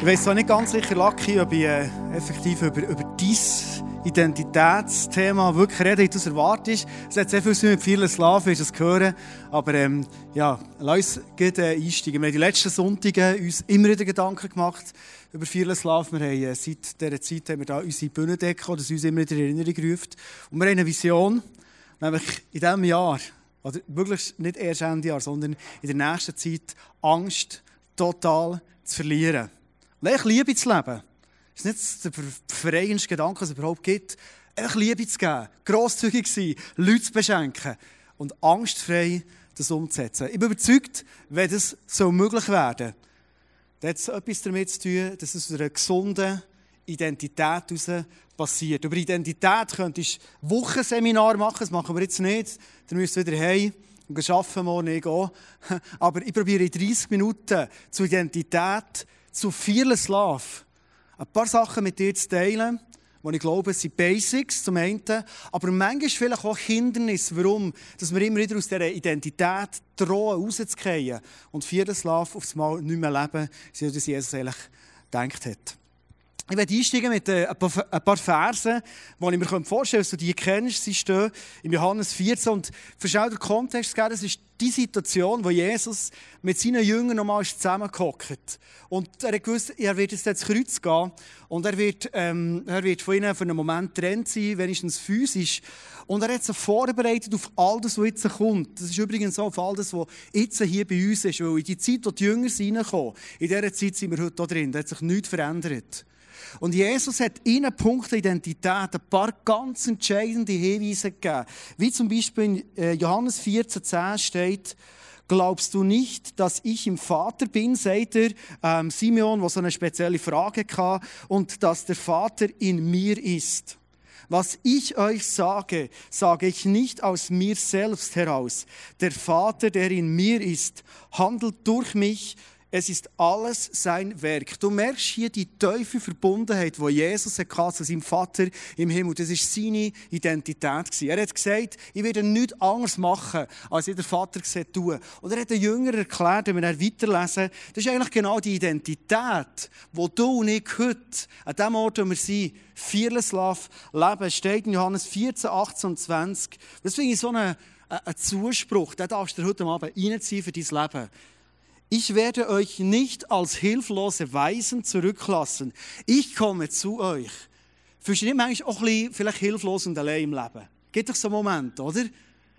Ich weiß zwar nicht ganz sicher, Lucky, ob ich äh, effektiv über, über dein Identitätsthema wirklich rede, wie du es erwartest. Es hat sehr viel mit vielen Slaven, ist das hören. Aber ähm, ja, lass uns gut, äh, einsteigen. Wir haben die letzten Sonntage uns immer wieder Gedanken gemacht über viele Slaven. Wir haben äh, seit dieser Zeit haben wir da unsere Bühnendecke, das uns immer wieder in Erinnerung ruft. Und wir haben eine Vision, nämlich in diesem Jahr, oder wirklich nicht erst Ende Jahr, sondern in der nächsten Zeit Angst total zu verlieren. Ich Liebe zu leben. Das ist nicht der befreiendste Gedanke, was es überhaupt gibt. Einfach Liebe zu geben, grosszügig zu sein, Leute zu beschenken und angstfrei das umzusetzen. Ich bin überzeugt, wenn das so möglich werden dann hat es etwas damit zu tun, dass es aus einer gesunden Identität heraus passiert. Über Identität könntest du Wochenseminar machen, das machen wir jetzt nicht. Dann müsst ihr wieder heim und arbeiten morgen ich auch. Aber ich probiere in 30 Minuten zur Identität, zu Fearless Love, ein paar Sachen mit dir zu teilen, wo ich glaube, sind Basics zum einen, aber manchmal vielleicht auch Hindernisse, warum dass wir immer wieder aus dieser Identität drohen, rauszugehen und Fearless Love aufs Mal nicht mehr leben, so wie Jesus eigentlich gedacht hat. Ich werde einsteigen mit äh, ein paar Versen, die ich mir vorstellen kann, dass du die kennst. Sie stehen in Johannes 14. Und schnell den Kontext geben, das ist die Situation, wo Jesus mit seinen Jüngern nochmal zusammengehockt. Und er gewusst, er wird jetzt ins Kreuz gehen. Und er wird, ähm, er wird von ihnen für einen Moment trennt sein, wenigstens physisch. Und er hat sich vorbereitet auf all das, was jetzt kommt. Das ist übrigens auch auf all das, was jetzt hier bei uns ist. Weil in die Zeit, wo die Jünger reinkommen, in dieser Zeit sind wir heute hier drin. Da hat sich nichts verändert. Und Jesus hat ihnen Punkte Identität ein paar ganz entscheidende Hinweise gegeben. Wie zum Beispiel in äh, Johannes 14,10 steht, Glaubst du nicht, dass ich im Vater bin, sagt er, ähm, Simeon, der so eine spezielle Frage hatte, und dass der Vater in mir ist. Was ich euch sage, sage ich nicht aus mir selbst heraus. Der Vater, der in mir ist, handelt durch mich es ist alles sein Werk. Du merkst hier die tiefe Verbundenheit, die Jesus hatte zu seinem Vater im Himmel. Das war seine Identität. Er hat gesagt, ich werde nichts anderes machen, als der Vater gesagt tun. Und er hat den Jüngern erklärt, wenn wir weiterlesen, das ist eigentlich genau die Identität, wo du und ich heute, an dem Ort, wo wir sind, Fearless Love leben, steht in Johannes 14, 18 und 20. Das finde ich so einen, einen Zuspruch, den darfst du heute Abend reinziehen für dein Leben. Ich werde euch nicht als hilflose Weisen zurücklassen. Ich komme zu euch. Fühlst du dich manchmal auch ein bisschen vielleicht hilflos und allein im Leben? Gibt doch so einen Moment, oder?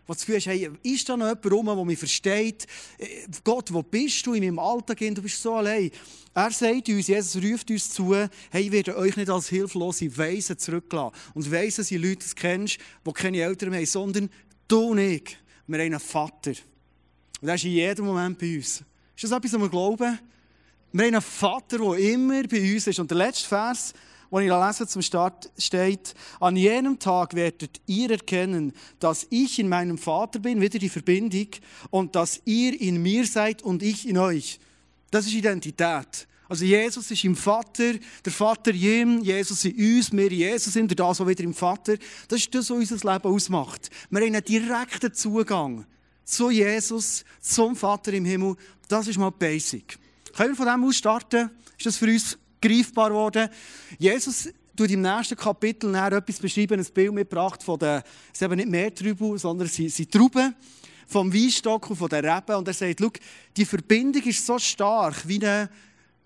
Wo du hast, hey, ist da noch jemand rum, der mich versteht? Äh, Gott, wo bist du in meinem Alltag? Du bist so allein. Er sagt uns, Jesus ruft uns zu, hey, ich werde euch nicht als hilflose Weisen zurücklassen. Und Weisen sind Leute, die du kennst, die keine Eltern haben, sondern du und ich. Wir haben einen Vater. Und er ist in jedem Moment bei uns. Ist das etwas, was wir glauben? Wir haben einen Vater, der immer bei uns ist. Und der letzte Vers, den ich lese zum Start, steht, an jenem Tag werdet ihr erkennen, dass ich in meinem Vater bin, wieder die Verbindung, und dass ihr in mir seid und ich in euch. Das ist Identität. Also Jesus ist im Vater, der Vater ihm, Jesus in uns, wir Jesus sind, das, was wieder im Vater. Das ist das, was unser Leben ausmacht. Wir haben einen direkten Zugang zu Jesus, zum Vater im Himmel. Das ist mal Basic. Können wir von dem aus starten? Ist das für uns greifbar geworden? Jesus tut im nächsten Kapitel etwas beschreiben, ein Bild mitgebracht von den, es sind nicht mehr Trüben, sondern sie sind Trauben vom Weinstock und von den Reben. Und er sagt, die Verbindung ist so stark, wie eine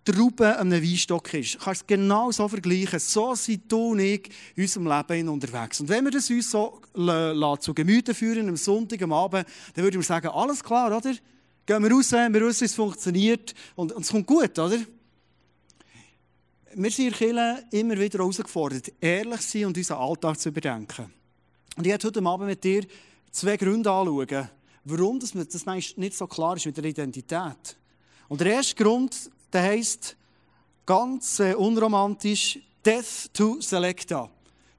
Traube an einem Weinstock ist. Du kannst es genau so vergleichen. So sind du und ich in unserem Leben unterwegs. Und wenn wir das uns so zu Gemüte führen, am Sonntag, am Abend, dann würden wir sagen, alles klar, oder? Gehen wir raus, wir wissen, es funktioniert und, und es kommt gut, oder? Wir sind in Kirche immer wieder herausgefordert, ehrlich zu sein und unseren Alltag zu überdenken. Und ich werde heute Abend mit dir zwei Gründe anschauen, warum das, das nicht so klar ist mit der Identität. Und der erste Grund, der heisst ganz äh, unromantisch Death to Selecta.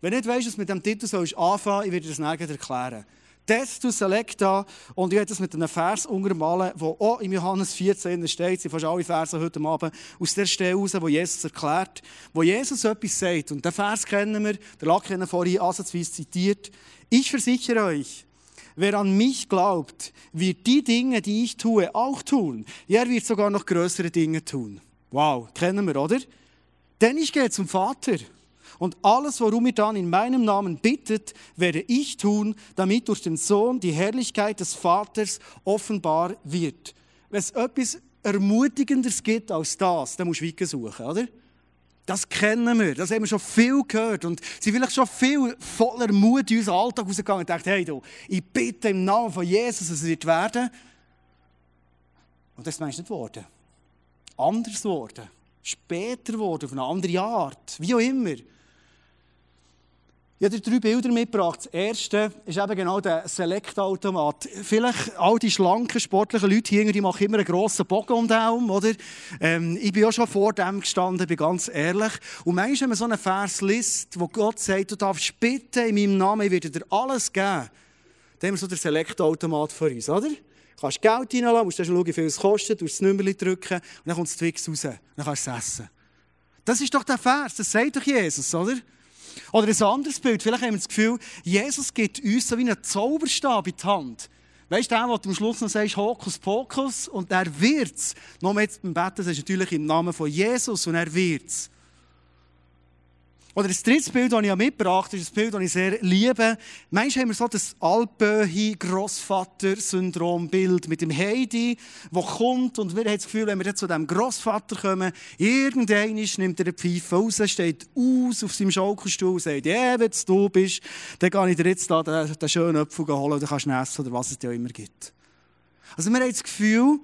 Wenn du nicht weißt, was mit dem Titel sollst anfangen, ich werde das nachher erklären. Death to Selecta. Und ich habe das mit einem Vers untermalen, wo auch im Johannes 14 steht, sind fast alle Verse heute Abend, aus der Stelle heraus, wo Jesus erklärt, wo Jesus etwas sagt. Und den Vers kennen wir, der Lack vorhin ansatzweise zitiert. Ich versichere euch, Wer an mich glaubt, wird die Dinge, die ich tue, auch tun. Er wird sogar noch größere Dinge tun. Wow, kennen wir, oder? Denn ich gehe zum Vater. Und alles, worum ihr dann in meinem Namen bittet, werde ich tun, damit durch den Sohn die Herrlichkeit des Vaters offenbar wird. Wenn es etwas Ermutigenderes gibt als das, dann musst du weiter suchen, oder? Das kennen wir, das haben wir schon viel gehört und sind vielleicht schon viel voller Mut in unseren Alltag rausgegangen und gedacht, hey du, ich bitte im Namen von Jesus, dass es wird werden. Und das ist nicht geworden. Anders geworden. Später geworden, auf eine andere Art. Wie auch immer. Ich habe drei Bilder mitgebracht. Das erste ist eben genau der Select-Automat. Vielleicht all die schlanken, sportlichen Leute hier, die machen immer einen grossen Bogen um den Daumen, oder? Ähm, ich bin auch schon vor dem gestanden, bin ganz ehrlich. Und manchmal, wenn man so einen Vers liest, wo Gott sagt, du darfst bitten in meinem Namen, ich werde dir alles geben. Dann haben wir so den Select-Automat vor uns, oder? Du kannst Geld reinlassen, musst dann schauen, wie viel es kostet, du das Nummerchen drücken und dann kommt das Twix raus. Dann kannst du es essen. Das ist doch der Vers, das sagt doch Jesus, oder? Oder ein anderes Bild. Vielleicht haben wir das Gefühl, Jesus gibt uns so wie einen Zauberstab in die Hand. Weißt du, wo du am Schluss noch sagst, Hokus Pokus, und er wird's. Noch jetzt beim Betten, das ist natürlich im Namen von Jesus, und er wird's. Oder das dritte Bild, das ich mitgebracht habe, ist ein Bild, das ich sehr liebe. Manchmal haben wir so das Alpöhi-Grossvater-Syndrom-Bild mit dem Heidi, das kommt und wir haben das Gefühl, wenn wir jetzt zu diesem Grossvater kommen, irgendeiner nimmt er eine Pfeife raus, steht aus auf seinem Schaukelstuhl und sagt, ja, wenn du bist, dann gehe ich dir jetzt da den, den schönen Apfel holen oder kannst du essen oder was es dir immer gibt. Also wir haben das Gefühl,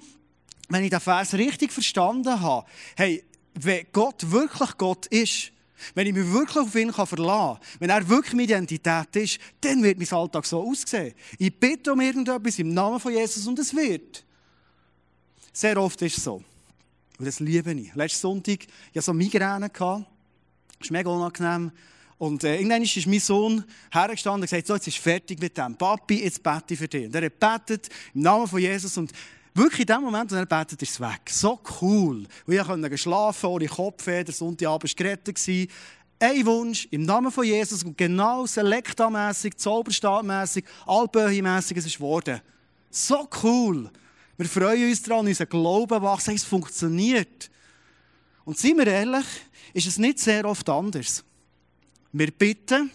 wenn ich den Vers richtig verstanden habe, hey, wenn Gott wirklich Gott ist, wenn ich mich wirklich auf ihn verlassen kann, wenn er wirklich meine Identität ist, dann wird mein Alltag so aussehen. Ich bitte um irgendetwas im Namen von Jesus und es wird. Sehr oft ist es so. Und das liebe ich. Letzten Sonntag hatte ich so Migräne. Das war mega unangenehm. Und äh, irgendwann ist mein Sohn hergestanden und gesagt, so, jetzt ist fertig mit dem. Papi, jetzt bete ich für dich. Und er hat betet im Namen von Jesus und Wirklich in dem Moment, als er betet, ist es weg. So cool. Und ich konnte schlafen, ohne Kopfweh, Sonntagabend war gerettet. Ein Wunsch im Namen von Jesus und genau selektamässig, zauberstabmässig, allböhimässig es ist geworden. So cool. Wir freuen uns daran, unser Glauben wächst, es funktioniert. Und seien wir ehrlich, ist es nicht sehr oft anders. Wir bitten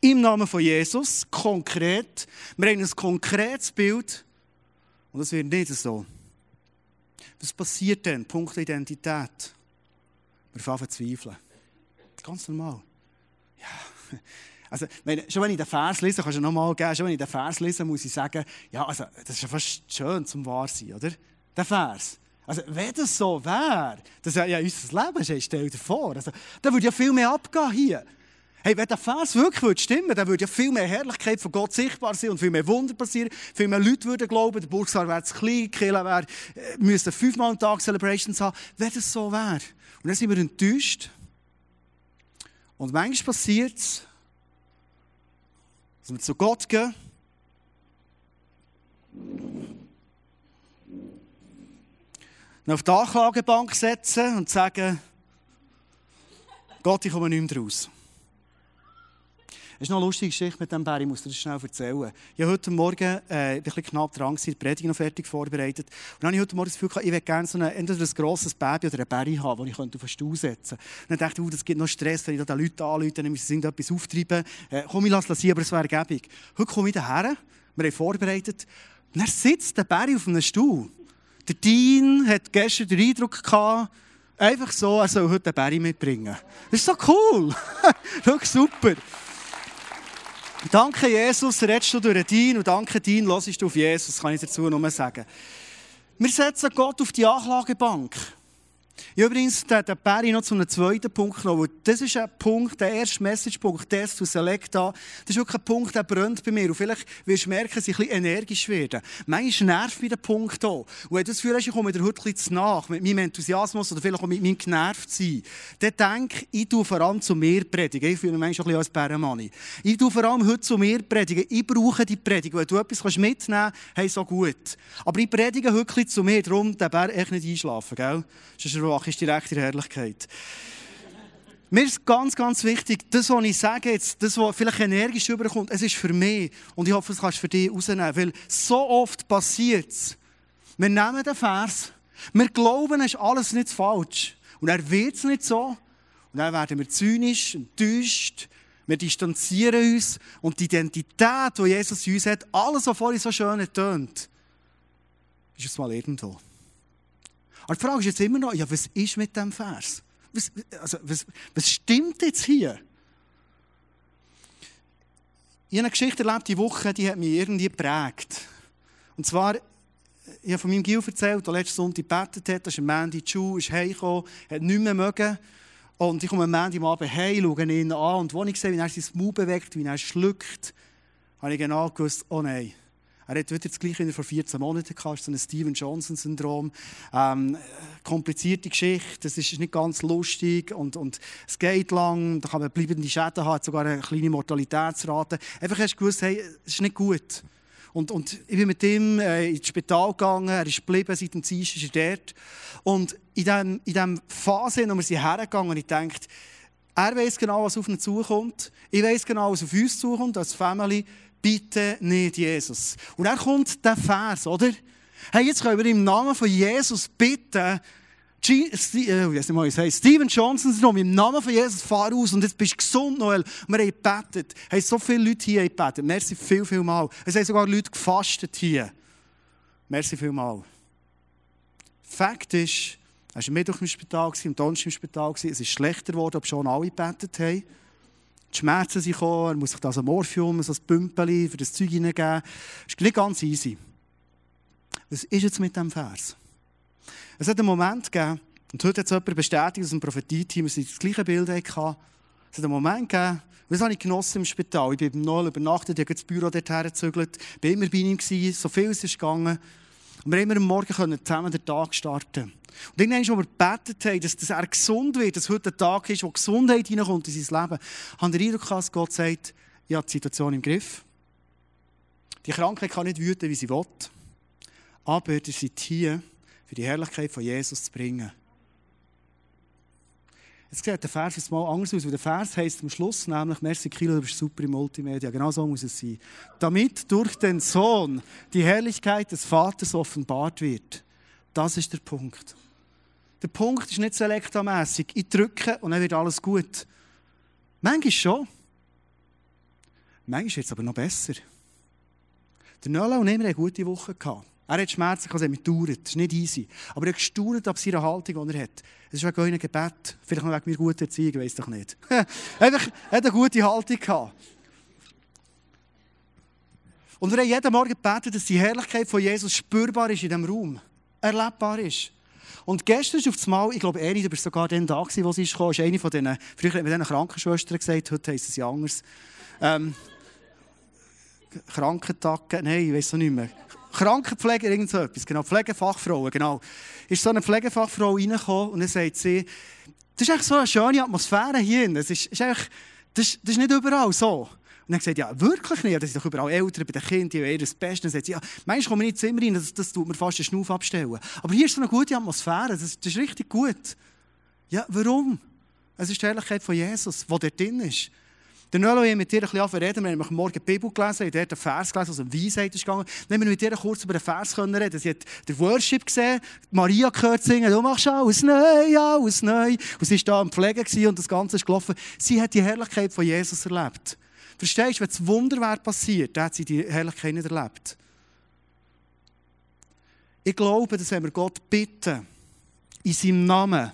im Namen von Jesus, konkret, wir haben ein konkretes Bild und das wird nicht so. Was passiert denn? Punkt Identität. Wir fangen zweifeln. Ganz normal. Ja. Also, wenn, schon wenn ich den Vers lese, kannst du nochmal geben, schon wenn ich den Vers lese, muss ich sagen, ja, also, das ist ja fast schön zum wahr sein, oder? Der Vers. Also, wenn das so wäre, das wäre ja unser Leben, stell dir vor. Also, da würde ja viel mehr abgehen hier. Hey, wenn der Vers wirklich stimmen würde, dann würde ja viel mehr Herrlichkeit von Gott sichtbar sein und viel mehr Wunder passieren. Viel mehr Leute würden glauben, der Burgsaal wäre zu klein, Kirche wäre, äh, müsste fünfmal am Tag Celebrations haben. Wenn das so wäre. Und dann sind wir enttäuscht. Und manchmal passiert es, dass wir zu Gott gehen. Und auf die Anklagebank setzen und sagen, Gott, ich komme nicht mehr raus. Es ist noch eine lustige Geschichte mit dem Bär, ich muss dir das schnell erzählen. Ich heute Morgen äh, ein bisschen knapp dran die Predigt noch fertig vorbereitet. Und dann habe ich heute Morgen das Gefühl ich würde gerne so eine, entweder ein grosses Baby oder einen Bär haben, den ich auf den Stuhl setzen könnte. Dann dachte ich, oh, das gibt noch Stress, wenn ich da den Leuten anrufe, dann müssen sie irgendetwas auftreiben. Äh, komm, ich lasse das sein, aber es wäre gäbig. Heute komme ich daher, wir haben vorbereitet, und dann sitzt der Bär auf einem Stuhl. Der Dean hat gestern den Eindruck gehabt, einfach so, er soll heute den Bär mitbringen. Das ist so cool. Schau, super. Danke, Jesus, redest du durch Dein und danke, Dein, hörst du auf Jesus, kann ich dazu nur sagen. Wir setzen Gott auf die Anklagebank. Ich übrigens den, den Perry noch zu einem zweiten Punkt genommen. Das ist ein Punkt, der erste Message-Punkt, Test zu Selecta. Das ist wirklich ein Punkt, der brennt bei mir. Und vielleicht wirst du merken, dass ich ein energisch werde. Manchmal nervt mich der Punkt auch. Und wenn du das Gefühl hast, ich komme dir heute ein nach, mit meinem Enthusiasmus oder vielleicht auch mit meinem genervt sein, dann denk, ich tue vor allem zu mir predigen. Ich fühle mich manchmal ein bisschen als Bärenmanni. Ich tue vor allem heute zu mir predigen. Ich brauche die Predigung. Wenn du etwas mitnehmen kannst, hey, so gut. Aber ich predige heute zu mir, darum den Bär echt nicht einschlafen, gell? Ist direkt in Herrlichkeit. Mir ist ganz, ganz wichtig, das, was ich sage jetzt, das, was vielleicht energisch überkommt, es ist für mich. Und ich hoffe, es kannst du für dich rausnehmen. Weil so oft passiert es. Wir nehmen den Vers, Wir glauben, es ist alles nicht falsch. Und er wird es nicht so. Und dann werden wir zynisch, enttäuscht, wir distanzieren uns und die Identität, die Jesus in uns hat, alles, was vorhin so schön tönt, ist es mal irgendwo. Aber die Frage ist jetzt immer noch, ja, was ist mit dem Vers? Was, also, was, was stimmt jetzt hier? Ich habe eine Geschichte erlebt, die Woche, die hat mich irgendwie geprägt. Und zwar, ich habe von meinem Gil erzählt, der letzten Sonntag gebetet hat, ist ein Mann in die Schule, ist heimgekommen, hat nicht mehr mögen. Und ich komme am Ende am Abend heim, schaue ihn an und als ich sehe, wie er sein Mund bewegt, wie er schluckt, habe ich genau gewusst, oh nein. Er hat wieder das Gleiche wie vor 14 Monaten gehabt, so ein Steven Johnson-Syndrom. Ähm, komplizierte Geschichte, es ist nicht ganz lustig und, und es geht lang, da kann man bleibende Schäden haben, sogar eine kleine Mortalitätsrate. Einfach hast du gewusst, hey, es ist nicht gut. Und, und ich bin mit ihm äh, ins Spital gegangen, er ist geblieben, seit dem Dienstag ist er dort. Und in dieser in Phase, wo wir sind hergegangen, ich dachte, er weiß genau, was auf ihn zukommt. Ich weiß genau, was auf uns zukommt, als Family. Bitte nicht Jesus. Und dann kommt der Vers, oder? Hey, jetzt können wir im Namen von Jesus bitten, G äh, Steven Johnson Syndrom, im Namen von Jesus, fahr aus und jetzt bist du gesund, Noel. Wir haben gebetet. Haben so viele Leute hier gebetet. Merci viel, viel mal. Es haben sogar Leute gefastet hier. Merci viel mal. Fakt ist, er war Mittwoch im Spital, am Donnerstag im Spital. Es ist schlechter geworden, ob schon alle gebetet haben. Die Schmerzen sind gekommen, er muss sich da so Morphium, so ein Pümpeli für das Zeug hineingeben. Das ist nicht ganz easy. Was ist jetzt mit diesem Vers? Es hat einen Moment gegeben, und heute hat es jemand bestätigt aus dem Prophetie-Team, dass sie das gleiche Bild hatten. Es hat einen Moment gegeben, das habe ich genossen im Spital. Ich bin beim Noel übernachtet, ich habe das Büro dorthin gezügelt, bin immer bei ihm gewesen, so viel ist es gegangen. Und wir haben am Morgen zusammen den Tag starten. Und irgendwann, als wir gebetet haben, dass, dass er gesund wird, dass heute ein Tag ist, wo Gesundheit hineinkommt in sein Leben, haben wir Eindruck dass Gott sagt, ich habe die Situation im Griff. Die Krankheit kann nicht wüten, wie sie will. Aber ihr seid hier, für die Herrlichkeit von Jesus zu bringen. Jetzt sieht der Vers jetzt mal anders aus, weil der Vers heisst am Schluss nämlich, merci Kilo, du bist super im Multimedia, genau so muss es sein. Damit durch den Sohn die Herrlichkeit des Vaters offenbart wird. Das ist der Punkt. Der Punkt ist nicht selektamässig. Ich drücke und dann wird alles gut. Manchmal schon. Manchmal wird es aber noch besser. Der Nola und ich haben eine gute Woche gehabt. Er hat Schmerzen, es hat mich gedauert. Das ist nicht easy. Aber er hat gestaunt ab seiner Haltung, die er hat. Es ist wegen einem Gebet. Vielleicht noch wegen mir guter Erziehung, weiß doch nicht. Er hat eine gute Haltung gehabt. Und wir haben jeden Morgen gebetet, dass die Herrlichkeit von Jesus spürbar ist in diesem Raum. Erlebbar ist. Und gestern ist auf das Mal, ich glaube, Eri, du bist sogar da gewesen, wo sie kam, ist eine von diesen, früher hat man diesen Krankenschwestern gesagt, heute heisst es ja anders. Ähm, Krankentagen, nein, ich weiß es nicht mehr. Krankenpfleger, irgend so etwas, genau, Pflegefachfrauen, genau. Ist so eine Pflegefachfrau reingekommen und dann sagt sie, das ist echt so eine schöne Atmosphäre hier. Das ist, ist echt, das, das ist nicht überall so. Und dann gesagt, ja, wirklich nicht. Das sind doch überall Eltern bei den Kindern, die haben das Beste. Dann sagt sie, ja, manchmal kommen wir nicht Zimmer rein, das, das tut mir fast den Schnuff abstellen. Aber hier ist so eine gute Atmosphäre, das, das ist richtig gut. Ja, warum? Es ist die Herrlichkeit von Jesus, die dort drin ist. Der Nolo hat mit dir ein bisschen reden. Wir haben morgen die Bibel gelesen, dort einen Vers gelesen, also eine Weisheit ist gegangen. Dann haben wir mit dir kurz über den Vers reden Sie hat den Worship gesehen, Maria gehört singen, du machst alles neu, alles neu. Und sie war da am Pflegen und das Ganze ist gelaufen. Sie hat die Herrlichkeit von Jesus erlebt. Verstehst du, wenn das Wunder wäre passiert, dann hat sie die Herrlichkeit nicht erlebt. Ich glaube, dass wenn wir Gott bitten, in seinem Namen,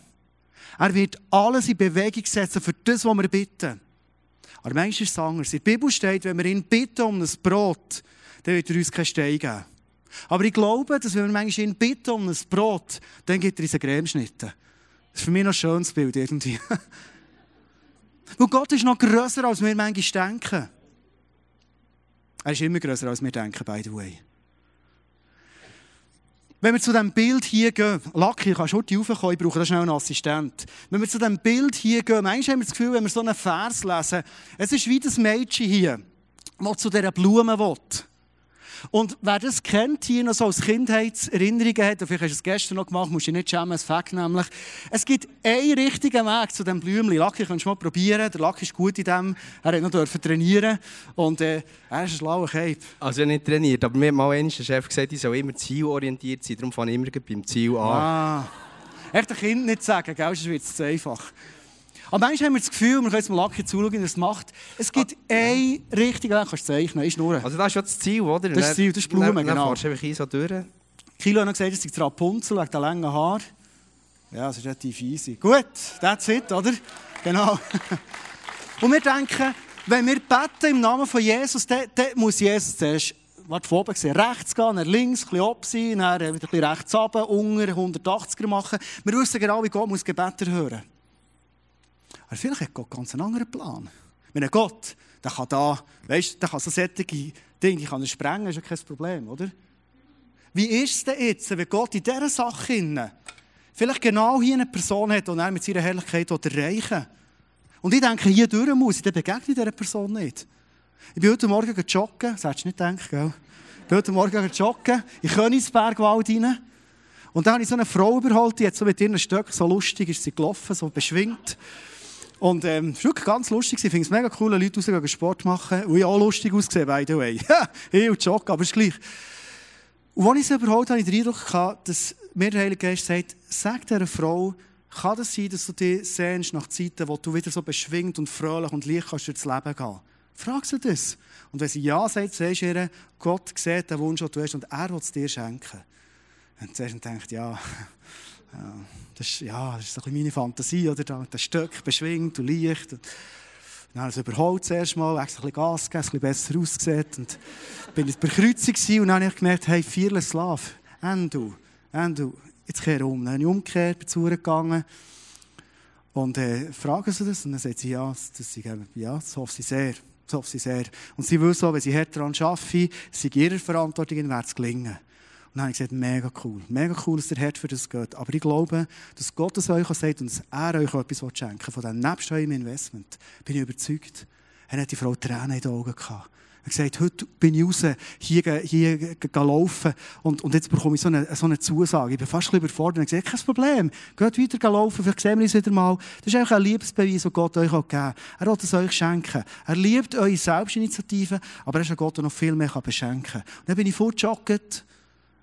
er wird alles in Bewegung setzen für das, was wir bitten. Aber manchmal ist es anders. In der Bibel steht, wenn wir ihn bitten um ein Brot, dann wird er uns keinen Stein geben. Aber ich glaube, dass wenn wir manchmal ihn bitten um ein Brot, dann gibt er uns einen Cremeschnitte. Das ist für mich noch ein schönes Bild irgendwie. Weil Gott ist noch grösser, als wir manchmal denken. Er ist immer grösser, als wir denken, by the way. Wenn wir zu diesem Bild hier gehen, Lucky, kannst du heute raufkommen, ich brauche da schnell einen Assistent. Wenn wir zu diesem Bild hier gehen, manchmal haben wir das Gefühl, wenn wir so einen Vers lesen, es ist wie das Mädchen hier, das zu dieser Blume will. Und wer das kennt, hier noch so als Kindheitserinnerungen hat, vielleicht hast du es gestern noch gemacht, musst du nicht schämen, es fängt nämlich. Es gibt einen richtigen Weg zu diesem Blümchen. Lucky, kannst du mal probieren. Der Lucky ist gut in dem. Er hat noch trainieren und äh, er ist ein schlauer Cape. Also nicht trainiert, aber mir hat mal der Chef gesagt, ich soll immer zielorientiert sein, darum fange ich immer beim Ziel an. Ah. Echt ein Kind nicht sagen, gell? sonst wird es zu einfach. Aber manchmal haben wir das Gefühl, wir können jetzt mal Lucky zuschauen, wie er es macht. Es gibt ah, einen richtigen Weg, kannst du zeichnen, ist nur. Also das ist ja das Ziel, oder? Das ist das Ziel, das ist Blumen, dann, dann genau. Dann fährst du so durch. Kilo hat noch gesagt, es ist Rapunzel wegen der langen Haare. Ja, das ist relativ easy. Gut, that's it, oder? Genau. Und wir denken, wenn wir beten im Namen von Jesus, dann, dann muss Jesus zuerst warte, von oben gesehen, rechts gehen, dann links, ein bisschen ab sein, dann wieder ein bisschen rechts runter, unter, 180er machen. Wir wissen genau, wie Gott muss Gebet hören. Aber vielleicht hat Gott ganz einen anderen Plan. Wenn ein Gott, der kann da, weißt, der kann so solche Dinge, kann er sprengen, ist ja kein Problem, oder? Wie ist es denn jetzt, wenn Gott in dieser Sache vielleicht genau hier eine Person hat, die er mit seiner Herrlichkeit erreichen will? Und ich denke, hier durch muss, dann begegne ich dieser Person nicht. Ich bin heute Morgen joggen, das hättest du nicht gedacht, gell? Ich bin heute Morgen joggen, in Königsbergwald rein. Und da habe ich so eine Frau überholt, die hat so mit ihren Stöcken so lustig ist sie gelaufen, so beschwingt. Und ähm, es war ganz lustig. Ich finde es mega cool, Leute rausgehen Sport machen. Und ich auch lustig ausgesehen, by the way. ich und Joggen, aber es ist gleich. Und als ich sie überholt habe, ich den Eindruck dass mir der Heilige Geist sagt, sag dieser Frau, kann das sein, dass du dich sehnst nach Zeiten, wo du wieder so beschwingt und fröhlich und leicht kannst durchs Leben gehen? Frag sie das. Und wenn sie Ja sagt, sagst du ihr, Gott sieht den Wunsch, den du hast und er will es dir schenken. Und zuerst denkt, ja, das ist, ja, das ist ein meine Fantasie, oder? Das Stück beschwingt und leicht. Und dann habe ich es überholt zuerst mal, extra ein bisschen Gas gegeben, ein bisschen besser ausgesehen. Und bin ich bei Kreuzung und dann habe ich gemerkt, hey, Fearless Love, und du, jetzt kehre um. Dann habe ich umgekehrt, bin zu gegangen und äh, fragen sie das und dann sagt sie, ja, das, ist, ja, das hoffe sie sehr. Das hoffe sie sehr. Und sie will so, wenn sie hart daran arbeiten, sie ihrer Verantwortung wird es gelingen. Und dann habe ich gesagt, mega cool. Mega cool, dass der Herz für das geht. Aber ich glaube, dass Gott es euch sagt und dass er euch etwas schenken will, von dem nebst eurem Investment, bin ich überzeugt. Er hat die Frau Tränen in den Augen gehabt. Er hat gesagt, heute bin ich raus, hier, hier laufen und, und jetzt bekomme ich so eine, so eine Zusage. Ich bin fast ein überfordert. Er hat gesagt, kein Problem, geht weiter laufen, vielleicht sehen wir uns wieder mal. Das ist einfach ein Liebesbeweis, den Gott euch auch gegeben Er will es euch schenken. Er liebt eure Selbstinitiative, aber er ist ein Gott, der noch viel mehr beschenken kann. Und dann bin ich fortgejoggt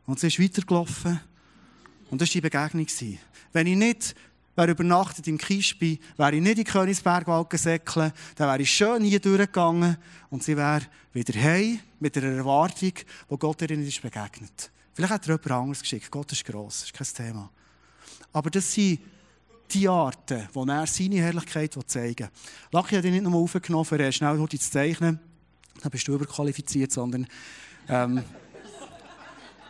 und sie ist weitergelaufen. Und das war die Begegnung. Wenn ich nicht wäre übernachtet im Kispi, wäre ich nicht in Königsbergwald gesäckelt, dann wäre ich schön hier durchgegangen und sie wäre wieder heim mit einer Erwartung, wo Gott ihr ist begegnet. Vielleicht hat er jemand anderes geschickt. Gott ist gross, das ist kein Thema. Aber das sind die Arten, wo er seine Herrlichkeit zeigen will. Lucky hat ihn nicht nur aufgenommen, er schnell zu zeichnen. Dann bist du überqualifiziert, sondern ähm,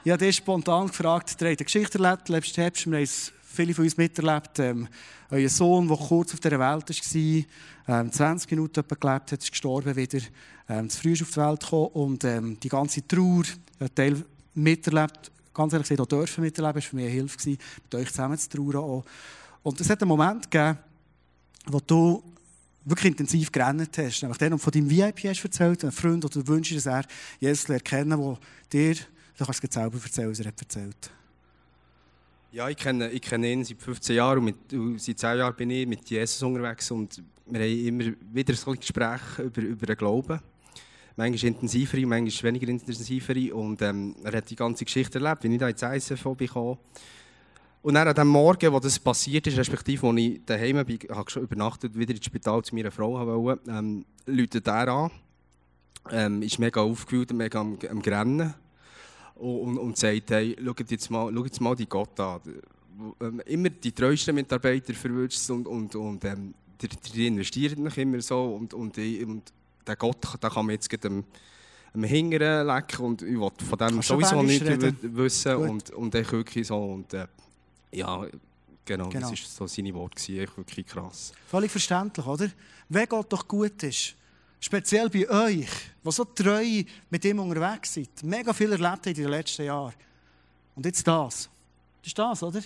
ich habe dich spontan gefragt, ihr habt eine Geschichte erlebt, du Herbst, wir haben viele von uns miterlebt. Ähm, euer Sohn, der kurz auf dieser Welt war, ähm, 20 Minuten gelebt hat, ist gestorben wieder, ähm, zu früh auf die Welt gekommen und ähm, die ganze Trauer, ein Teil miterlebt, ganz ehrlich gesagt, auch dürfen miterleben, war für mich eine Hilfe, mit euch zusammen zu trauern. Auch. Und es hat einen Moment gegeben, wo du wirklich intensiv gerannt hast. Nämlich den, von deinem VIP hast erzählt, einem Freund, oder du wünschst, dass er Jesus erkennen der dir Du kannst es selber erzählen, was er hat erzählt. Ja, ich kenne, ich kenne ihn seit 15 Jahren und mit, seit 10 Jahren bin ich mit Jesus unterwegs und wir haben immer wieder so ein Gespräch über, über den Glauben. Manchmal intensivere, manchmal weniger intensivere und ähm, er hat die ganze Geschichte erlebt, wie ich da ins ISF bekam. Und dann an dem Morgen, wo das passiert ist, respektive als ich daheim bin, habe schon übernachtet, wieder ins Spital zu meiner Frau wollte, ähm, läutet er an, ähm, ist mega aufgewühlt und mega am, am Grennen und, und sagt, hey, schaut jetzt mal, schaut jetzt mal die Gott an. Ähm, immer die treuesten Mitarbeiter verwünscht und, und, und ähm, die, die investieren noch immer so und, und, und der Gott, da kann man jetzt am, am Hingern lecken und ich will von dem Kannst sowieso nicht wissen und, und ich wirklich so und äh, ja, genau, genau, das war so seine Worte, wirklich krass. Völlig verständlich, oder? Wenn Gott doch gut ist, Speziell bei euch, die so treu mit ihm unterwegs seid. Mega viel erlebt habt in den letzten Jahren. Und jetzt das. Das ist das, oder?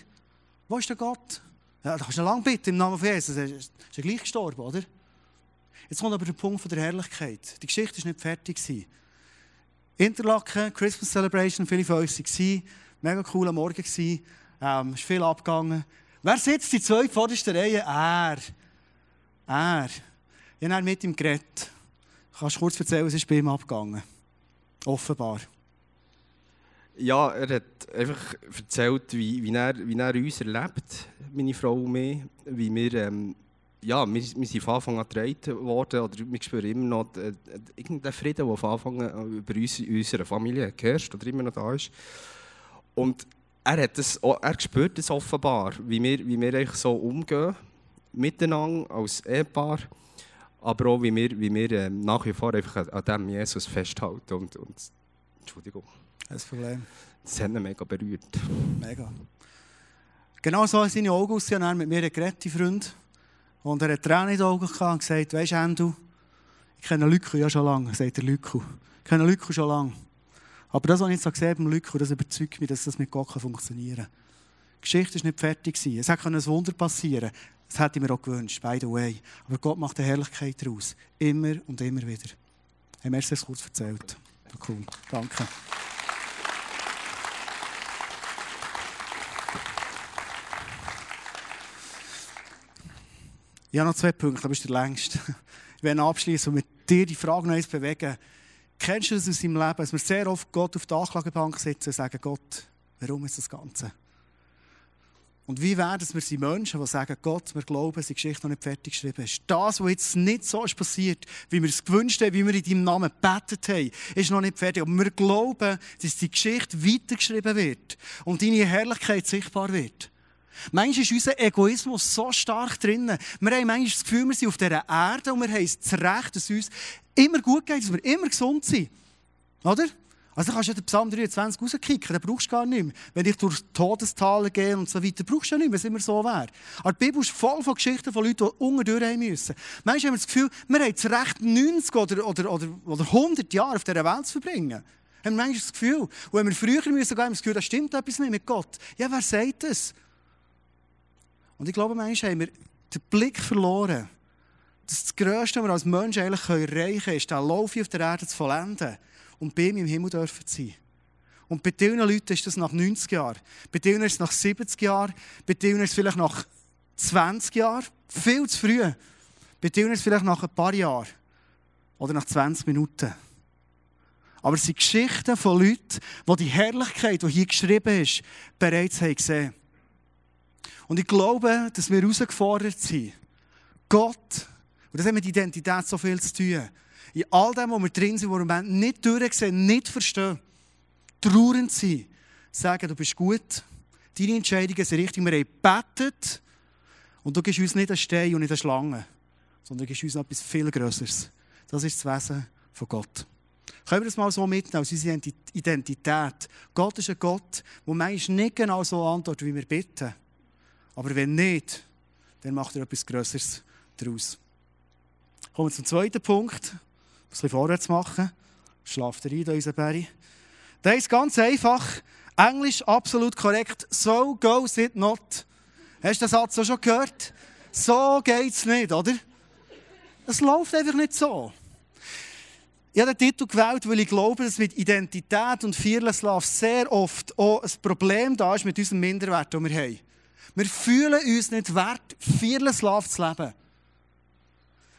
Wo ist der Gott? Ja, da kannst du lange bitten im Namen von Jesus. Er ist ja gleich gestorben, oder? Jetzt kommt aber der Punkt der Herrlichkeit. Die Geschichte ist nicht fertig. Interlaken, Christmas Celebration, viele von euch waren. Mega cooler Morgen. Gewesen. Ähm, ist viel abgegangen. Wer sitzt in zwei vordersten Reihen? Er. Er. Ich habe mit ihm geredet. Kannst du kurz erzählen, was ist bei ihm abgegangen? Offenbar. Ja, er hat einfach erzählt, wie, wie, er, wie er uns erlebt, meine Frau und mich. Wie wir, ähm, ja, wir, wir sind von Anfang an getragen worden, oder wir spüren immer noch äh, irgendeinen Frieden, der von Anfang an über uns, unsere Familie herrscht oder immer noch da ist. Und er, hat das, er spürt das offenbar, wie wir, wie wir eigentlich so umgehen, miteinander als Ehepaar, aber auch wie wir, wie wir ähm, nach wie vor einfach an, dem Jesus festhalten. Und, und, Entschuldigung. Kein Problem. Das hat ihn mega berührt. Mega. Genau so seine Augen aussehen. Mit mir geredet, Freund. Und er hat Tränen in den Augen gehabt und gesagt, weisst du, ich kenne Lücke ja schon lange, sagt der Lücke. Ich kenne Lücke schon lange. Aber das, was ich jetzt so gesehen beim Lücke, das überzeugt mich, dass das mit Gott funktionieren kann. Die Geschichte war nicht fertig. Es hätte ein Wunder passieren Das hätte ich mir auch gewünscht, by the way. Aber Gott macht eine Herrlichkeit daraus. Immer und immer wieder. Haben wir es kurz erzählt. Cool. Danke. Ich habe noch zwei Punkte, aber ist der längste. Ich werde abschließen und mit dir die Frage noch bewegen. Kennst du das aus deinem Leben, dass wir sehr oft Gott auf der Anklagebank sitzen und sagen, Gott, warum ist das Ganze? Und wie wäre es, wir sind Menschen, die sagen, Gott, wir glauben, die Geschichte noch nicht fertig geschrieben ist. Das, was jetzt nicht so ist passiert, wie wir es gewünscht haben, wie wir in deinem Namen gebetet haben, ist noch nicht fertig. Aber wir glauben, dass die Geschichte weitergeschrieben wird und deine Herrlichkeit sichtbar wird. Manchmal ist unser Egoismus so stark drin. Wir haben manchmal das Gefühl, wir sind auf dieser Erde und wir haben das Recht, dass es uns immer gut geht, dass wir immer gesund sind. Oder? Also kannst du den Psalm 23 rauskicken, den brauchst du gar nicht mehr. Wenn ich durch Todestal gehe und so weiter, brauchst du ja nicht mehr, wenn es immer so wäre. Aber die Bibel ist voll von Geschichten von Leuten, die unten durch müssen. Manchmal haben wir das Gefühl, wir haben das Recht, 90 oder, oder, oder, oder 100 Jahre auf dieser Welt zu verbringen. Haben manchmal das Gefühl. Und wenn wir früher müssen gehen, haben wir das Gefühl, da stimmt etwas nicht mit Gott. Ja, wer sagt das? Und ich glaube, manchmal haben wir den Blick verloren, dass das Größte, was wir als Menschen eigentlich erreichen können, ist, den Lauf auf der Erde zu vollenden und bei ihm im Himmel dürfen sein. Und bei vielen Leuten ist das nach 90 Jahren. Bei vielen ist es nach 70 Jahren. Bei vielen ist es vielleicht nach 20 Jahren. Viel zu früh. Bei vielen ist es vielleicht nach ein paar Jahren. Oder nach 20 Minuten. Aber es sind Geschichten von Leuten, die die Herrlichkeit, die hier geschrieben ist, bereits haben gesehen und ich glaube, dass wir herausgefordert sind, Gott, und das hat mit Identität so viel zu tun, in all dem, wo wir drin sind, wo wir nicht durchsehen, nicht verstehen, traurig sind, sagen, du bist gut, deine Entscheidungen sind richtig, wir haben und du gibst uns nicht einen Stein und nicht eine Schlange, sondern du gibst uns etwas viel Größeres. Das ist das Wesen von Gott. Können wir das mal so mitnehmen, aus unserer Identität? Gott ist ein Gott, der manchmal nicht genau so antwortet, wie wir bitten. Aber wenn nicht, dann macht er etwas Größeres daraus. Kommen wir zum zweiten Punkt. Bisschen vorwärts machen. Schlaft er ein, da unser Barry. Der ist ganz einfach. Englisch absolut korrekt. So goes it not. Hast du den Satz auch schon gehört? So geht es nicht, oder? Es läuft einfach nicht so. Ich habe den Titel gewählt, weil ich glaube, dass mit Identität und Fearless Love sehr oft auch ein Problem da ist mit unserem Minderwert, den wir haben. Wir fühlen uns nicht wert, Fearless Love zu leben.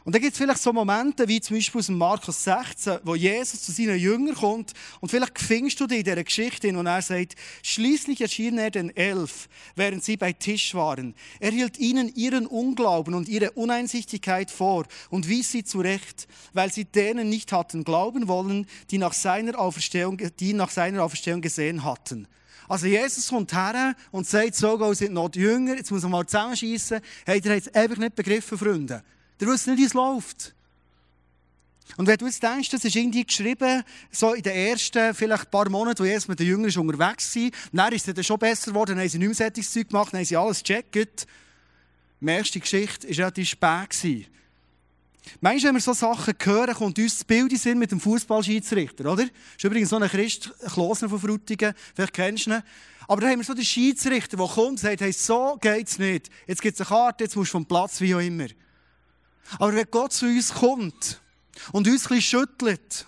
Und da gibt es vielleicht so Momente, wie zum Beispiel aus dem Markus 16, wo Jesus zu seinen Jüngern kommt und vielleicht findest du dich in dieser Geschichte, wo er sagt, schließlich erschien er den Elf, während sie bei Tisch waren. Er hielt ihnen ihren Unglauben und ihre Uneinsichtigkeit vor und wies sie zurecht, weil sie denen nicht hatten glauben wollen, die nach seiner Auferstehung, die nach seiner Auferstehung gesehen hatten. Also Jesus kommt her und sagt, so sind noch die Jünger, jetzt muss man mal zusammenschießen. Hey, ihr habt es einfach nicht begriffen, Freunde. Ihr wisst nicht, wie es läuft. Und wenn du jetzt denkst, das ist irgendwie geschrieben, so in den ersten vielleicht paar Monaten, wo Jesus mit den Jüngern unterwegs war, dann ist es dann schon besser geworden, dann haben sie nicht mehr Zeug gemacht, dann haben sie alles gecheckt. Die erste Geschichte war relativ spät. Manchmal, wenn wir so Sachen hören, kommt uns das Bild in Sinn mit dem Fußballschiedsrichter, oder? Das ist übrigens so ein Christ, Klosner von Frutigen, vielleicht kennst du ihn. Aber da haben wir so den Schiedsrichter, der kommt und sagt, hey, so geht's nicht. Jetzt gibt es eine Karte, jetzt musst du vom Platz, wie auch immer. Aber wenn Gott zu uns kommt und uns ein schüttelt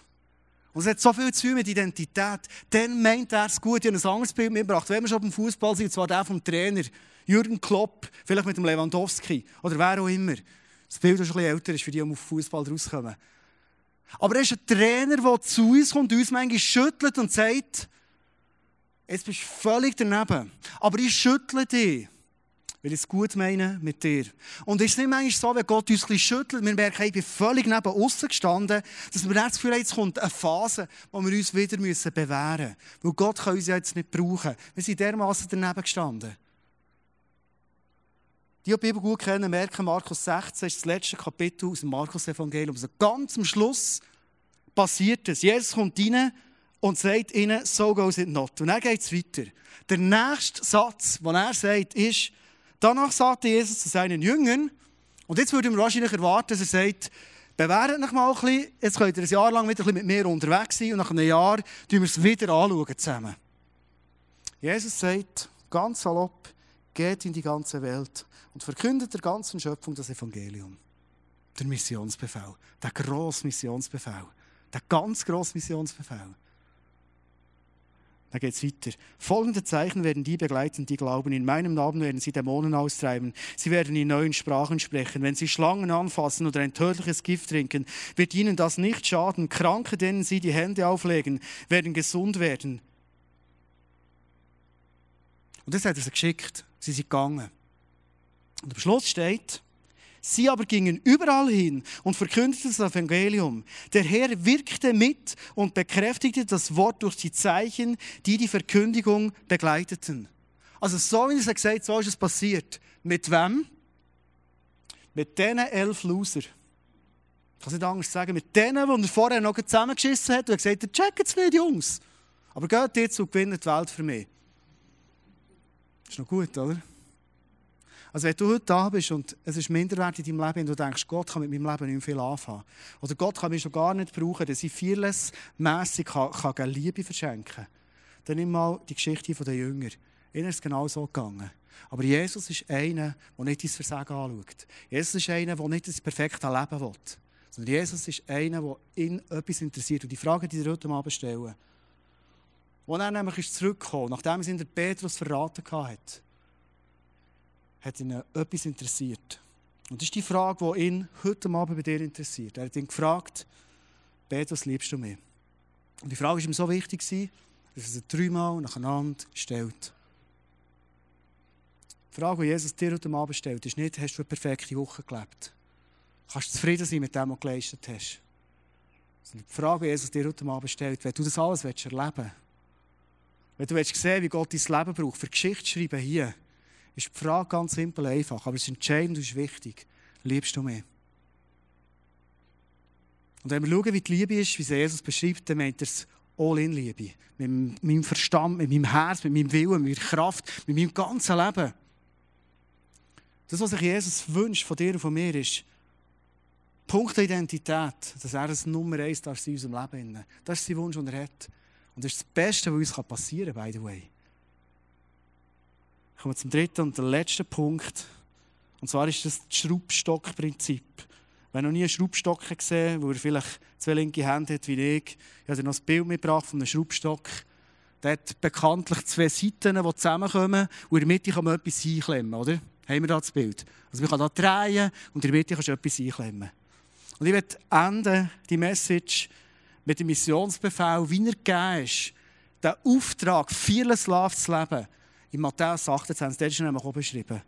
Und es hat so viel zu tun mit Identität. Dann meint er es gut. Ich habe ein anderes Bild mitgebracht. Wenn wir schon beim Fußball sind, zwar der vom Trainer, Jürgen Klopp, vielleicht mit dem Lewandowski oder wer auch immer. Das Bild, schon ein bisschen älter ist, für die, die auf Fußball rauskommen. Aber er ist ein Trainer, der zu uns kommt, uns manchmal schüttelt und sagt, jetzt bist du völlig daneben. Aber ich schüttle dich weil ich es gut meine mit dir. Und es ist nicht manchmal so, wenn Gott uns ein schüttelt, wir merken, ich bin völlig neben außen gestanden, dass wir das Gefühl haben, jetzt kommt eine Phase, wo wir uns wieder müssen bewähren müssen. Weil Gott kann uns ja jetzt nicht brauchen. Wir sind dermaßen daneben gestanden. Die, die die Bibel gut kennen, merken, Markus 16 ist das letzte Kapitel aus dem Markus-Evangelium. Also ganz am Schluss passiert es. Jesus kommt rein und sagt ihnen, so goes it not. Und dann geht es weiter. Der nächste Satz, den er sagt, ist, Danach sagte Jesus zu seinen Jüngern, und jetzt würde man wahrscheinlich erwarten, dass er sagt, bewährt euch mal ein bisschen, jetzt könnt ihr ein Jahr lang wieder mit mir unterwegs sein und nach einem Jahr schauen wir es wieder anschauen zusammen. Jesus sagt ganz salopp, geht in die ganze Welt und verkündet der ganzen Schöpfung das Evangelium. Der Missionsbefehl, der grosse Missionsbefehl, der ganz grosse Missionsbefehl. Da geht es weiter. Folgende Zeichen werden die begleiten, die glauben. In meinem Namen werden sie Dämonen austreiben. Sie werden in neuen Sprachen sprechen. Wenn sie Schlangen anfassen oder ein tödliches Gift trinken, wird ihnen das nicht schaden. Kranke, denen sie die Hände auflegen, werden gesund werden. Und das hat er sie geschickt. Sie sind gegangen. Und am Schluss steht, Sie aber gingen überall hin und verkündeten das Evangelium. Der Herr wirkte mit und bekräftigte das Wort durch die Zeichen, die die Verkündigung begleiteten. Also so wie es gesagt so ist es passiert. Mit wem? Mit diesen elf Loser. Ich kann es nicht anders sagen. Mit denen, die er vorher noch zusammengeschissen hat und gesagt hat, checkt es nicht, Jungs. Aber geht jetzt und gewinnt die Welt für mich. Ist noch gut, oder? Also wenn du heute da bist und es ist Minderwert in deinem Leben und du denkst, Gott kann mit meinem Leben nicht viel anfangen. Oder Gott kann mich schon gar nicht brauchen, dass ich vielesmässig kann, kann Liebe verschenken kann. Dann nimm mal die Geschichte der Jünger. Ihnen ist es genau so gegangen. Aber Jesus ist einer, der nicht dein Versagen anschaut. Jesus ist einer, der nicht das perfekte Leben will. Sondern Jesus ist einer, der ihn etwas interessiert. Und die Frage, die ich dir heute Abend stelle, wo er nämlich zurückgekommen nachdem er ihn Petrus verraten hat, hat ihn etwas interessiert. Und das ist die Frage, die ihn heute Abend bei dir interessiert. Er hat ihn gefragt, Petrus, liebst du mich? Und die Frage war ihm so wichtig, dass er sie dreimal nacheinander stellt. Die Frage, die Jesus dir heute Abend stellt, ist nicht, hast du eine perfekte Woche gelebt? Kannst du zufrieden sein mit dem, was du geleistet hast? die Frage, die Jesus dir heute Abend stellt, wenn du das alles erleben willst, wenn du willst sehen wie Gott dein Leben braucht, für Geschichte schreiben hier, ist die Frage ganz simpel einfach, aber es ist entscheidend und ist wichtig. Liebst du mich? Und wenn wir schauen, wie die Liebe ist, wie sie Jesus beschreibt, dann meint er es All-in-Liebe. Mit meinem Verstand, mit meinem Herz, mit meinem Willen, mit meiner Kraft, mit meinem ganzen Leben. Das, was sich Jesus wünscht von dir und von mir, ist Punkt der Identität, dass er das Nummer eins darf in unserem Leben. Das ist sein Wunsch, den er hat. Und das ist das Beste, was uns passieren kann, by the way. Kommen wir zum dritten und letzten Punkt. Und zwar ist das das Schraubstockprinzip. Wenn noch nie einen Schraubstock gesehen wo er vielleicht zwei linke Hände hat wie ich, ich habe dir noch ein Bild mitgebracht von einem Schraubstock. Der hat bekanntlich zwei Seiten, die zusammenkommen und in der Mitte kann man etwas einklemmen, oder? Haben wir da das Bild? Also man kann da drehen und in der Mitte kannst du etwas einklemmen. Und ich möchte enden, die Message, mit dem Missionsbefehl, wie er gegeben ist, den Auftrag, vieles Love zu leben, in Matthäus 28, der ist nämlich auch beschrieben.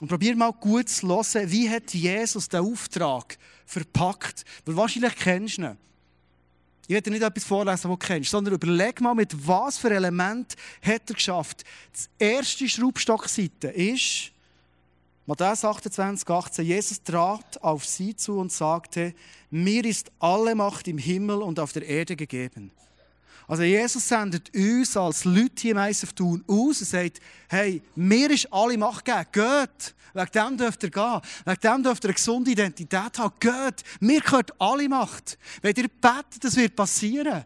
Und probier mal gut zu hören, wie hat Jesus den Auftrag verpackt. Weil wahrscheinlich kennst du ihn. Ich werde dir nicht etwas vorlesen, das du kennst, sondern überleg mal, mit was für Element hat er geschafft. Das erste Schraubstockseite ist, Matthäus 28, 18, Jesus trat auf sie zu und sagte, mir ist alle Macht im Himmel und auf der Erde gegeben. Also Jesus sendet uns als Leute hier im ISF Thun aus und sagt, hey, mir ist alle Macht gegeben, geht. Wegen dem dürft ihr gehen. Wegen dem dürft ihr eine gesunde Identität haben. Geht. Mir gehört alle Macht. Wenn ihr betet, das wird passieren.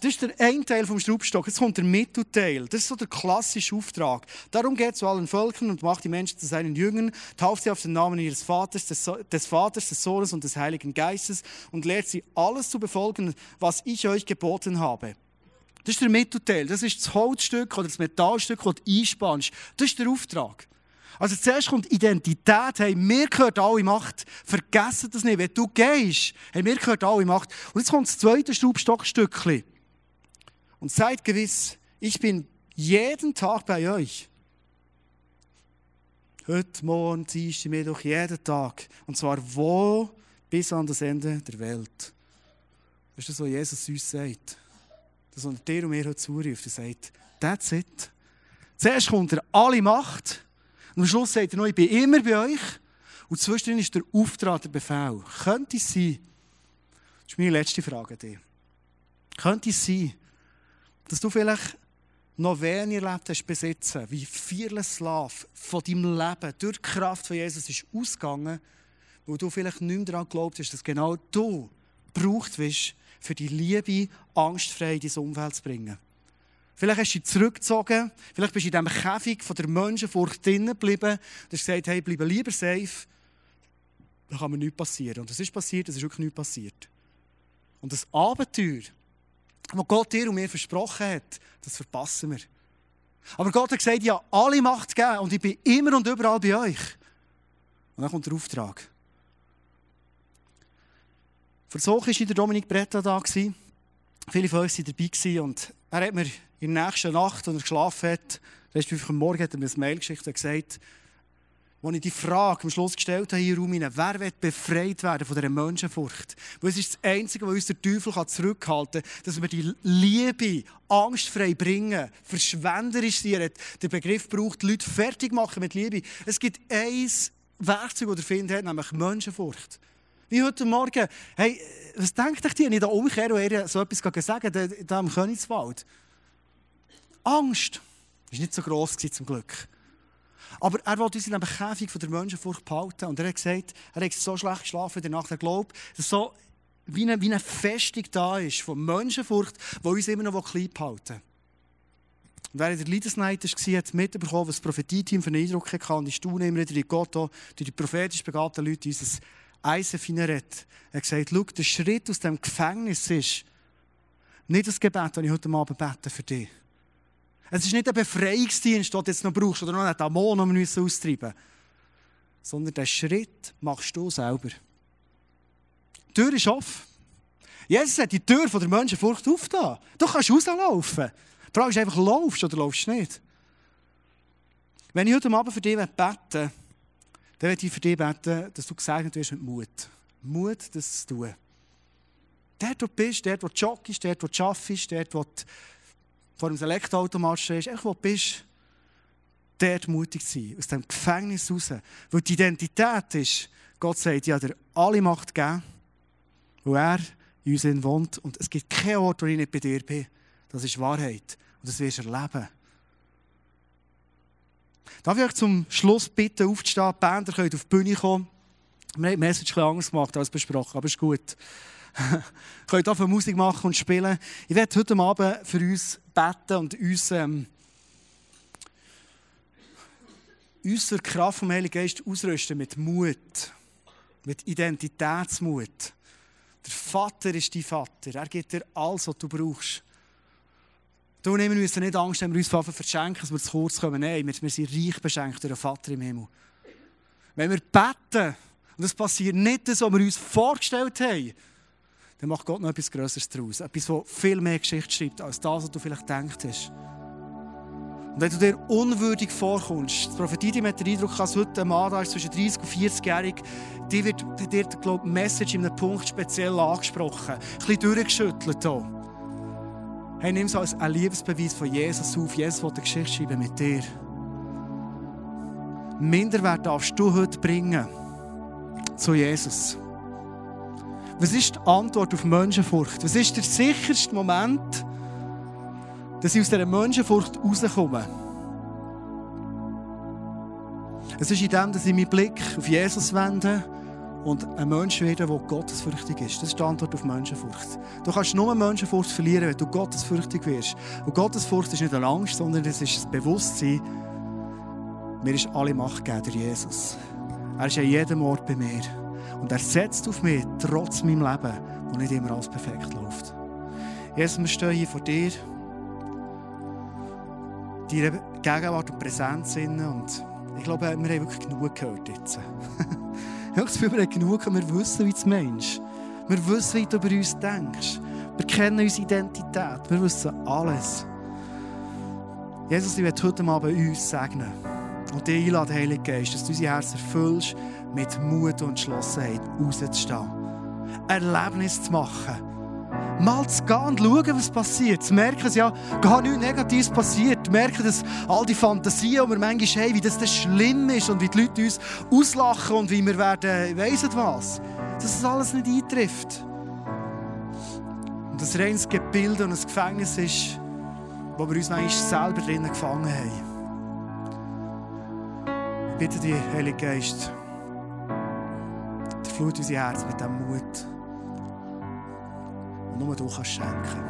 Das ist der eine Teil vom Schraubstock. Jetzt kommt der Mittelteil. Das ist so der klassische Auftrag. Darum geht zu allen Völkern und macht die Menschen zu seinen Jüngern, tauft sie auf den Namen ihres Vaters, des, des Vaters, des Sohnes und des Heiligen Geistes und lehrt sie alles zu befolgen, was ich euch geboten habe. Das ist der Mittelteil. Das ist das Holzstück oder das Metallstück, das du einspannst. Das ist der Auftrag. Also zuerst kommt Identität. Hey, mir gehört alle Macht. Vergessen das nicht. Wenn du gehst, hey, mir gehört alle Macht. Und jetzt kommt das zweite Schraubstockstückchen. Und seid gewiss, ich bin jeden Tag bei euch. Heute, morgen, Dienstag, Mittwoch, jeden Tag. Und zwar wo? Bis an das Ende der Welt. Das ist das, was Jesus uns sagt. Das, was dir und mir heute zuruft. Er sagt, that's it. Zuerst kommt er alle Macht. Und am Schluss sagt er noch, ich bin immer bei euch. Und zwischendrin ist der Auftrag, der Befehl. Könnte es sein, das ist meine letzte Frage an dich. Könnte es sein, dass du vielleicht noch weniger erlebt hast besitzen, wie viele Slav von deinem Leben durch die Kraft von Jesus ist ausgegangen, wo du vielleicht nicht mehr daran geglaubt hast, dass genau du gebraucht wirst, für die Liebe angstfrei in dein Umfeld zu bringen. Vielleicht hast du dich zurückgezogen, vielleicht bist du in diesem Käfig von der Menschenfurcht drinnen geblieben und hast gesagt, hey, bleib lieber safe, da kann mir nichts passieren. Und das ist passiert, das ist wirklich nichts passiert. Und das Abenteuer, was Gott dir und mir versprochen hat, das verpassen wir. Aber Gott hat gesagt, ja, alle Macht gegeben und ich bin immer und überall bei euch. Und dann kommt der Auftrag. Für so war der Dominik Bretta da. Viele von uns waren dabei und er hat mir in der nächsten Nacht, als er geschlafen hat, respektive am Morgen hat er mir eine Mail geschickt und gesagt, als ich die Frage am Schluss gestellt habe, hier Raum wer wird befreit werden von dieser Menschenfurcht? Weil es ist das Einzige, was uns der Teufel zurückhalten kann, dass wir die Liebe angstfrei bringen, verschwenderisch sein. Er den Begriff braucht, Leute fertig machen mit Liebe. Es gibt ein Werkzeug, das er findet, nämlich Menschenfurcht. Wie heute Morgen, hey, was denkt euch die, wenn ich da umkehre und ihr so etwas sagen da, da im Königswald? Angst. Das war nicht so gross zum Glück. Aber er wollte uns einem Käfig von der Menschenfurcht behalten. Und er hat gesagt, er hat so schlecht geschlafen in der Nacht. Er glaubt, dass so wie eine, wie eine Festung da ist von Menschenfurcht, die uns immer noch klein behalten Und in der Leaders Night war, hat mitbekommen, was das Prophetie-Team für einen Eindruck hatte. Und ich staune immer wieder in Gott, durch die prophetisch begabten Leute, unser Eisen redet. Er hat gesagt, der Schritt aus dem Gefängnis ist nicht das Gebet, das ich heute Abend bete für dich. Es ist nicht ein Befreiungsdienst, den du jetzt noch brauchst oder noch einen Dämon, den wir austreiben müssen. Sondern den Schritt machst du selber. Die Tür ist offen. Jesus hat die Tür von der Menschenfurcht aufgetan. Du kannst rauslaufen. Die Frage ist einfach, laufst oder laufst du nicht? Wenn ich heute Abend für dich beten dann möchte ich für dich beten, dass du gesegnet wirst mit Mut. Mut, das zu tun. Dort, wo du bist, dort, wo du joggst, dort, wo du arbeitest, dort, wo du vor dem Elektroautomat stehst, einfach wo du bist, dort mutig sein, aus dem Gefängnis raus. Weil die Identität ist, Gott sagt, ja, dir alle Macht geben, wo er in uns wohnt. Und es gibt keinen Ort, wo ich nicht bei dir bin. Das ist Wahrheit. Und das wirst du erleben. Darf ich euch zum Schluss bitten, aufzustehen? Die Bänder können auf die Bühne kommen. Wir haben die Message ein anders gemacht als besprochen, aber ist gut. könnt auch Musik machen und spielen. Ich werde heute Abend für uns beten und uns, ähm, uns Kraft vom Heiligen Geist ausrüsten mit Mut, mit Identitätsmut. Der Vater ist dein Vater. Er gibt dir alles, was du brauchst. Du ich müssen nicht Angst haben, wir uns verschenken, dass wir zu kurz kommen. Nein, wir sind reich beschenkt durch den Vater im Himmel. Wenn wir beten, und es passiert nicht das, was wir uns vorgestellt haben, dann macht Gott noch etwas Größeres daraus. Etwas, das viel mehr Geschichte schreibt, als das, was du vielleicht gedacht hast. Und wenn du dir unwürdig vorkommst, das Prophetie hat den Eindruck, dass heute ein Mann da ist, zwischen 30 und 40-jährig, die wird dir, glaube ich, Message in einem Punkt speziell angesprochen. Ein bisschen durchgeschüttelt hier. Hey, nimm es als ein Liebesbeweis von Jesus auf. Jesus will eine Geschichte schreiben mit dir. Minderwert darfst du heute bringen zu Jesus. Was ist die Antwort auf Menschenfurcht? Was ist der sicherste Moment, dass ich aus dieser Menschenfurcht rauskomme? Es ist in dem, dass ich meinen Blick auf Jesus wende und ein Mensch werden, der gottesfürchtig ist. Das ist die Antwort auf Menschenfurcht. Du kannst nur Menschenfurcht verlieren, wenn du gottesfürchtig wirst. Und Gottesfurcht ist nicht eine Angst, sondern es ist das Bewusstsein, mir ist alle Macht gegeben, Jesus. Er ist an jedem Ort bei mir. Und er setzt auf mich, trotz meinem Leben, wo nicht immer alles perfekt läuft. Jesus, wir stehen hier vor dir, deiner Gegenwart und Präsenz und ich glaube, wir haben wirklich genug gehört jetzt. ich habe das Gefühl, wir haben genug gehört. Wir wissen, wie du Mensch Wir wissen, wie du über uns denkst. Wir kennen unsere Identität. Wir wissen alles. Jesus, ich werde heute Abend uns segnen und dich einladen, Heilige Geist, dass du unser Herz erfüllst, mit Mut und Entschlossenheit rauszustehen. Erlebnis zu machen mal zu gehen und schauen, was passiert. Zu merken, ja gar nichts Negatives passiert. Zu merken, dass all die Fantasien, die wir manchmal haben, wie das, das schlimm ist und wie die Leute uns auslachen und wie wir werden, weiss was, dass das alles nicht eintrifft. Und das reines Gebilde und ein Gefängnis ist, wo wir uns manchmal selber drinnen gefangen haben. Ich bitte dich, Heilige Geist, flut unser Herz mit diesem Mut nur du kannst schenken.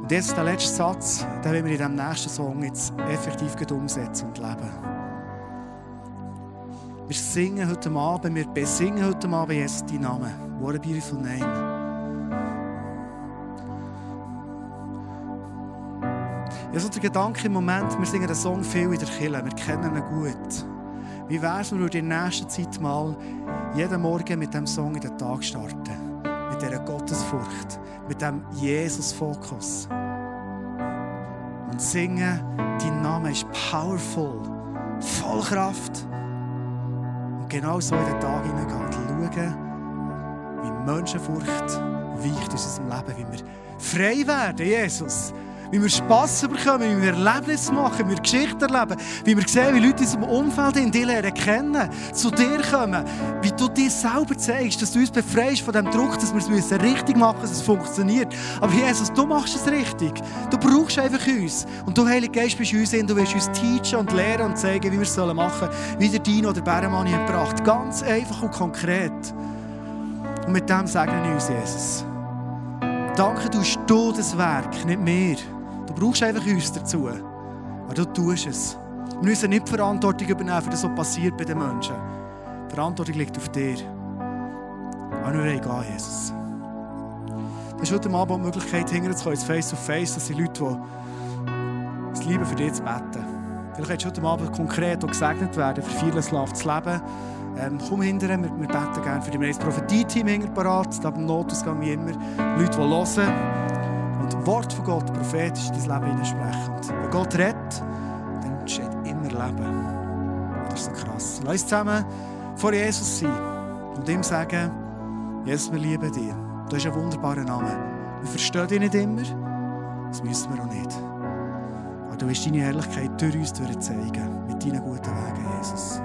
Und jetzt der letzte Satz, den wollen wir in diesem nächsten Song jetzt effektiv umsetzen und leben. Wir singen heute Abend, wir besingen heute Abend Jesus deinen Namen. What a beautiful name. Ja, so der Gedanke im Moment, wir singen den Song viel in der Kirche, wir kennen ihn gut. Wie wäre es, wenn wir in der nächsten Zeit mal jeden Morgen mit diesem Song in den Tag starten? Mit dieser Gottesfurcht, mit diesem Jesus-Fokus. Und singen, dein Name ist powerful, voll Kraft. Und genau so in den Tag hineingehen. Schauen, wie Menschenfurcht weicht in unserem Leben, wie wir frei werden, Jesus wie wir Spass bekommen, wie wir Erlebnisse machen, wie wir Geschichten erleben, wie wir sehen, wie Leute in unserem Umfeld in dir lernen kennen, zu dir kommen, wie du dir selber zeigst, dass du uns befreist von dem Druck, dass wir es richtig machen müssen, dass es funktioniert. Aber Jesus, du machst es richtig. Du brauchst einfach uns. Und du, Heilige Geist, bist uns in, du wirst uns teachen und lehren und zeigen, wie wir es machen sollen, wie der Dino oder Bärenmanni hat gebracht. Ganz einfach und konkret. Und mit dem segnen wir uns, Jesus. Danke, du du das Werk, nicht mehr. Du brauchst einfach uns dazu. Aber du tust es. Wir müssen nicht die Verantwortung übernehmen für das, was passiert bei den Menschen. Die Verantwortung liegt auf dir. Aber wollen gehen, Jesus. Das ist heute Abend die Möglichkeit, zu face to face. Das sind Leute, die es lieben, für dich zu beten. Vielleicht willst du heute Abend konkret gesegnet werden, für vieles zu leben. Ähm, komm hinterher, wir, wir beten gerne für dich. Wir das Prophetie-Team hinterher parat, da beim Notausgang wie immer. Leute, die hören und Wort von Gott prophetisch in dein Leben hineinsprechen. Und wenn Gott redet, dann entsteht immer Leben. Das ist so krass. Lass uns zusammen vor Jesus sein und ihm sagen, Jesus, wir lieben dich. Du hast einen wunderbaren Namen. Wir verstehen dich nicht immer, das müssen wir auch nicht. Aber du wirst deine Herrlichkeit durch uns zeigen, mit deinen guten Wegen, Jesus.